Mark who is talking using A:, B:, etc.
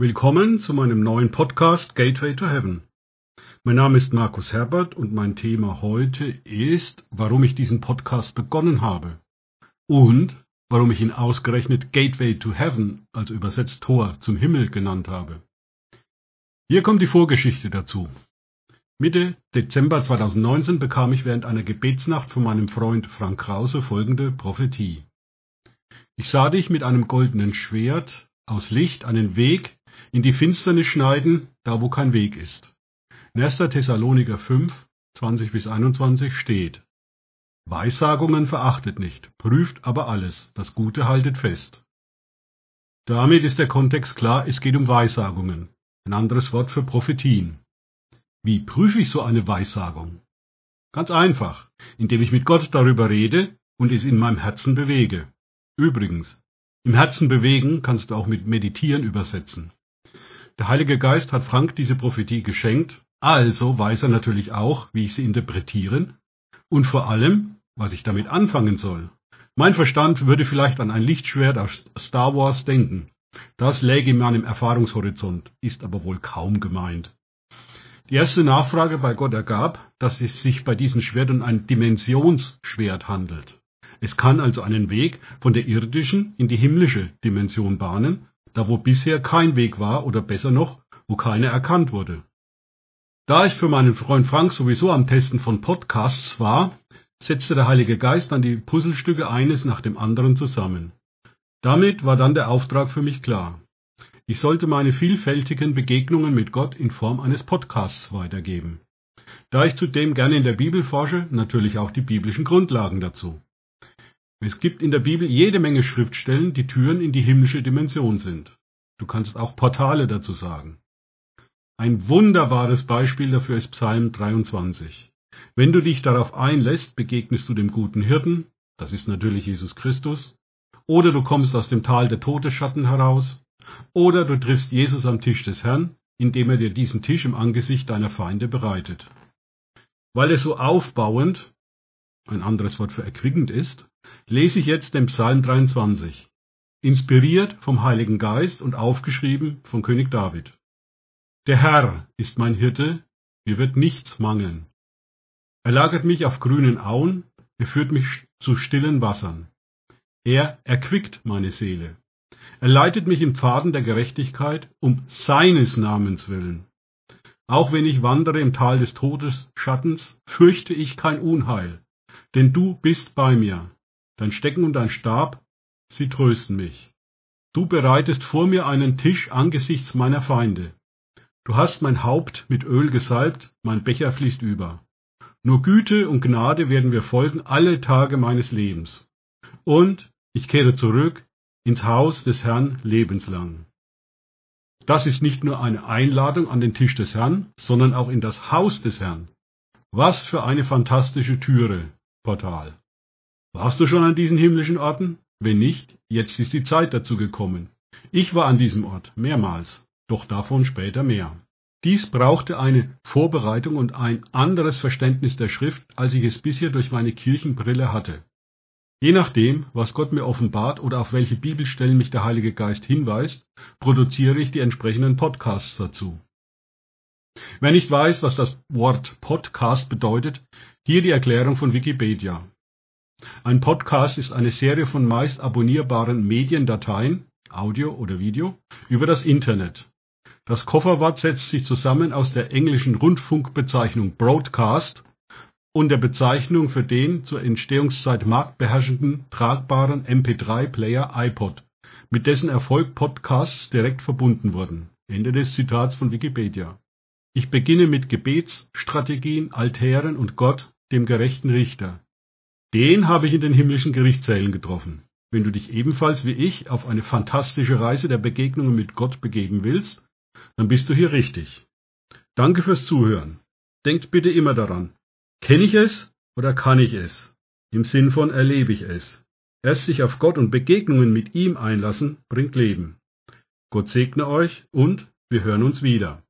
A: Willkommen zu meinem neuen Podcast Gateway to Heaven. Mein Name ist Markus Herbert und mein Thema heute ist, warum ich diesen Podcast begonnen habe und warum ich ihn ausgerechnet Gateway to Heaven, also übersetzt Tor zum Himmel genannt habe. Hier kommt die Vorgeschichte dazu. Mitte Dezember 2019 bekam ich während einer Gebetsnacht von meinem Freund Frank Krause folgende Prophetie. Ich sah dich mit einem goldenen Schwert aus Licht einen Weg in die Finsternis schneiden, da wo kein Weg ist. In 1. Thessaloniker 5, 20 bis 21 steht, Weissagungen verachtet nicht, prüft aber alles, das Gute haltet fest. Damit ist der Kontext klar, es geht um Weissagungen, ein anderes Wort für Prophetien. Wie prüfe ich so eine Weissagung? Ganz einfach, indem ich mit Gott darüber rede und es in meinem Herzen bewege. Übrigens, im Herzen bewegen kannst du auch mit meditieren übersetzen. Der Heilige Geist hat Frank diese Prophetie geschenkt, also weiß er natürlich auch, wie ich sie interpretieren und vor allem, was ich damit anfangen soll. Mein Verstand würde vielleicht an ein Lichtschwert aus Star Wars denken. Das läge in meinem Erfahrungshorizont, ist aber wohl kaum gemeint. Die erste Nachfrage bei Gott ergab, dass es sich bei diesem Schwert um ein Dimensionsschwert handelt. Es kann also einen Weg von der irdischen in die himmlische Dimension bahnen da wo bisher kein Weg war oder besser noch, wo keiner erkannt wurde. Da ich für meinen Freund Frank sowieso am Testen von Podcasts war, setzte der Heilige Geist dann die Puzzlestücke eines nach dem anderen zusammen. Damit war dann der Auftrag für mich klar. Ich sollte meine vielfältigen Begegnungen mit Gott in Form eines Podcasts weitergeben. Da ich zudem gerne in der Bibel forsche, natürlich auch die biblischen Grundlagen dazu. Es gibt in der Bibel jede Menge Schriftstellen, die Türen in die himmlische Dimension sind. Du kannst auch Portale dazu sagen. Ein wunderbares Beispiel dafür ist Psalm 23. Wenn du dich darauf einlässt, begegnest du dem guten Hirten, das ist natürlich Jesus Christus, oder du kommst aus dem Tal der Todesschatten heraus, oder du triffst Jesus am Tisch des Herrn, indem er dir diesen Tisch im Angesicht deiner Feinde bereitet. Weil es so aufbauend, ein anderes Wort für erquickend ist, lese ich jetzt den Psalm 23, inspiriert vom Heiligen Geist und aufgeschrieben von König David. Der Herr ist mein Hirte, mir wird nichts mangeln. Er lagert mich auf grünen Auen, er führt mich zu stillen Wassern. Er erquickt meine Seele. Er leitet mich in Pfaden der Gerechtigkeit um seines Namens willen. Auch wenn ich wandere im Tal des Todes Schattens, fürchte ich kein Unheil, denn du bist bei mir. Dein Stecken und dein Stab, sie trösten mich. Du bereitest vor mir einen Tisch angesichts meiner Feinde. Du hast mein Haupt mit Öl gesalbt, mein Becher fließt über. Nur Güte und Gnade werden wir folgen alle Tage meines Lebens. Und ich kehre zurück ins Haus des Herrn lebenslang. Das ist nicht nur eine Einladung an den Tisch des Herrn, sondern auch in das Haus des Herrn. Was für eine fantastische Türe, Portal. Warst du schon an diesen himmlischen Orten? Wenn nicht, jetzt ist die Zeit dazu gekommen. Ich war an diesem Ort mehrmals, doch davon später mehr. Dies brauchte eine Vorbereitung und ein anderes Verständnis der Schrift, als ich es bisher durch meine Kirchenbrille hatte. Je nachdem, was Gott mir offenbart oder auf welche Bibelstellen mich der Heilige Geist hinweist, produziere ich die entsprechenden Podcasts dazu. Wer nicht weiß, was das Wort Podcast bedeutet, hier die Erklärung von Wikipedia. Ein Podcast ist eine Serie von meist abonnierbaren Mediendateien (Audio oder Video) über das Internet. Das Kofferwort setzt sich zusammen aus der englischen Rundfunkbezeichnung Broadcast und der Bezeichnung für den zur Entstehungszeit marktbeherrschenden tragbaren MP3-Player iPod, mit dessen Erfolg Podcasts direkt verbunden wurden. Ende des Zitats von Wikipedia. Ich beginne mit Gebetsstrategien, Altären und Gott, dem gerechten Richter den habe ich in den himmlischen Gerichtssälen getroffen. Wenn du dich ebenfalls wie ich auf eine fantastische Reise der Begegnungen mit Gott begeben willst, dann bist du hier richtig. Danke fürs Zuhören. Denkt bitte immer daran. Kenne ich es oder kann ich es? Im Sinn von erlebe ich es. Erst sich auf Gott und Begegnungen mit ihm einlassen, bringt Leben. Gott segne euch und wir hören uns wieder.